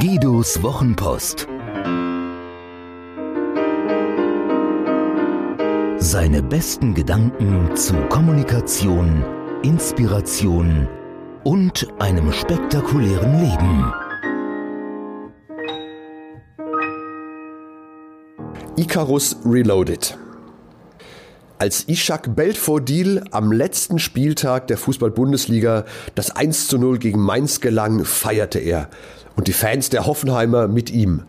Guidos Wochenpost. Seine besten Gedanken zu Kommunikation, Inspiration und einem spektakulären Leben. Icarus Reloaded. Als Ishak Belfodil am letzten Spieltag der Fußball-Bundesliga das 1 zu 0 gegen Mainz gelang, feierte er. Und die Fans der Hoffenheimer mit ihm.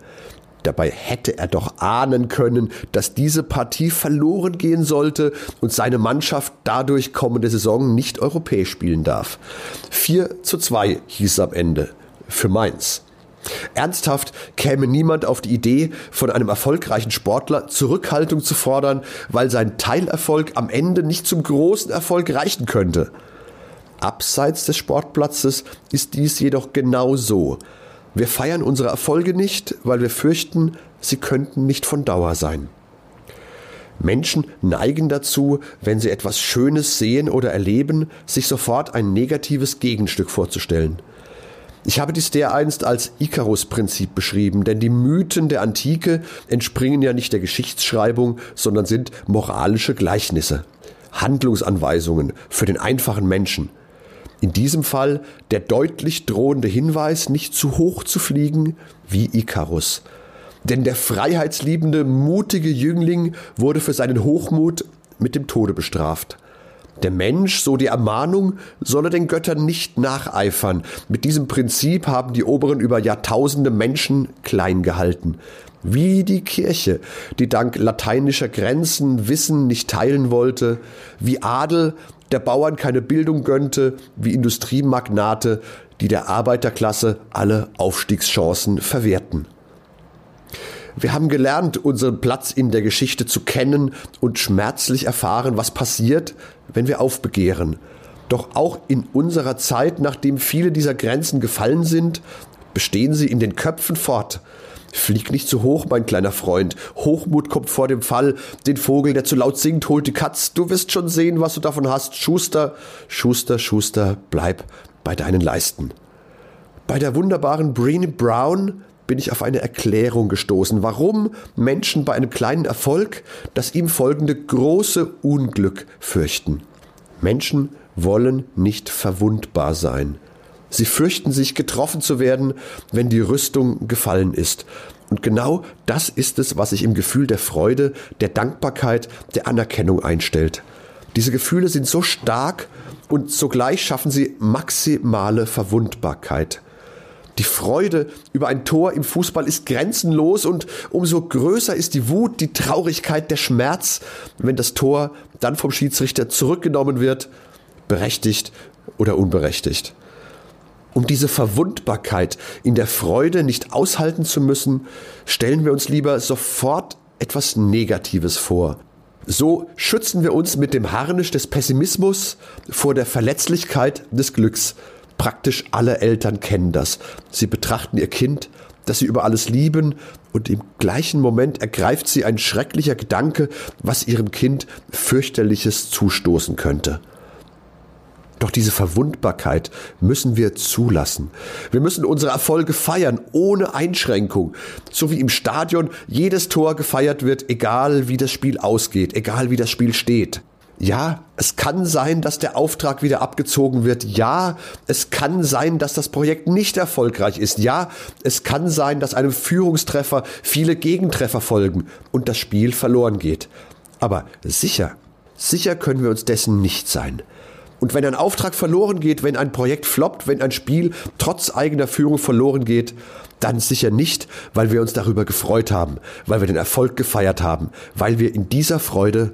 Dabei hätte er doch ahnen können, dass diese Partie verloren gehen sollte und seine Mannschaft dadurch kommende Saison nicht europäisch spielen darf. 4 zu 2 hieß es am Ende. Für Mainz. Ernsthaft käme niemand auf die Idee, von einem erfolgreichen Sportler Zurückhaltung zu fordern, weil sein Teilerfolg am Ende nicht zum großen Erfolg reichen könnte. Abseits des Sportplatzes ist dies jedoch genau so. Wir feiern unsere Erfolge nicht, weil wir fürchten, sie könnten nicht von Dauer sein. Menschen neigen dazu, wenn sie etwas Schönes sehen oder erleben, sich sofort ein negatives Gegenstück vorzustellen. Ich habe dies dereinst als Icarus-Prinzip beschrieben, denn die Mythen der Antike entspringen ja nicht der Geschichtsschreibung, sondern sind moralische Gleichnisse, Handlungsanweisungen für den einfachen Menschen. In diesem Fall der deutlich drohende Hinweis, nicht zu hoch zu fliegen wie Icarus. Denn der freiheitsliebende, mutige Jüngling wurde für seinen Hochmut mit dem Tode bestraft. Der Mensch, so die Ermahnung, solle den Göttern nicht nacheifern. Mit diesem Prinzip haben die Oberen über Jahrtausende Menschen klein gehalten. Wie die Kirche, die dank lateinischer Grenzen Wissen nicht teilen wollte, wie Adel, der Bauern keine Bildung gönnte, wie Industriemagnate, die der Arbeiterklasse alle Aufstiegschancen verwehrten. Wir haben gelernt, unseren Platz in der Geschichte zu kennen und schmerzlich erfahren, was passiert, wenn wir aufbegehren. Doch auch in unserer Zeit, nachdem viele dieser Grenzen gefallen sind, bestehen sie in den Köpfen fort. Flieg nicht zu hoch, mein kleiner Freund. Hochmut kommt vor dem Fall. Den Vogel, der zu laut singt, holt die Katz. Du wirst schon sehen, was du davon hast. Schuster, Schuster, Schuster, bleib bei deinen Leisten. Bei der wunderbaren Breene Brown bin ich auf eine Erklärung gestoßen, warum Menschen bei einem kleinen Erfolg das ihm folgende große Unglück fürchten. Menschen wollen nicht verwundbar sein. Sie fürchten sich, getroffen zu werden, wenn die Rüstung gefallen ist. Und genau das ist es, was sich im Gefühl der Freude, der Dankbarkeit, der Anerkennung einstellt. Diese Gefühle sind so stark und zugleich schaffen sie maximale Verwundbarkeit. Die Freude über ein Tor im Fußball ist grenzenlos und umso größer ist die Wut, die Traurigkeit, der Schmerz, wenn das Tor dann vom Schiedsrichter zurückgenommen wird, berechtigt oder unberechtigt. Um diese Verwundbarkeit in der Freude nicht aushalten zu müssen, stellen wir uns lieber sofort etwas Negatives vor. So schützen wir uns mit dem Harnisch des Pessimismus vor der Verletzlichkeit des Glücks Praktisch alle Eltern kennen das. Sie betrachten ihr Kind, das sie über alles lieben, und im gleichen Moment ergreift sie ein schrecklicher Gedanke, was ihrem Kind fürchterliches zustoßen könnte. Doch diese Verwundbarkeit müssen wir zulassen. Wir müssen unsere Erfolge feiern, ohne Einschränkung. So wie im Stadion jedes Tor gefeiert wird, egal wie das Spiel ausgeht, egal wie das Spiel steht. Ja, es kann sein, dass der Auftrag wieder abgezogen wird. Ja, es kann sein, dass das Projekt nicht erfolgreich ist. Ja, es kann sein, dass einem Führungstreffer viele Gegentreffer folgen und das Spiel verloren geht. Aber sicher, sicher können wir uns dessen nicht sein. Und wenn ein Auftrag verloren geht, wenn ein Projekt floppt, wenn ein Spiel trotz eigener Führung verloren geht, dann sicher nicht, weil wir uns darüber gefreut haben, weil wir den Erfolg gefeiert haben, weil wir in dieser Freude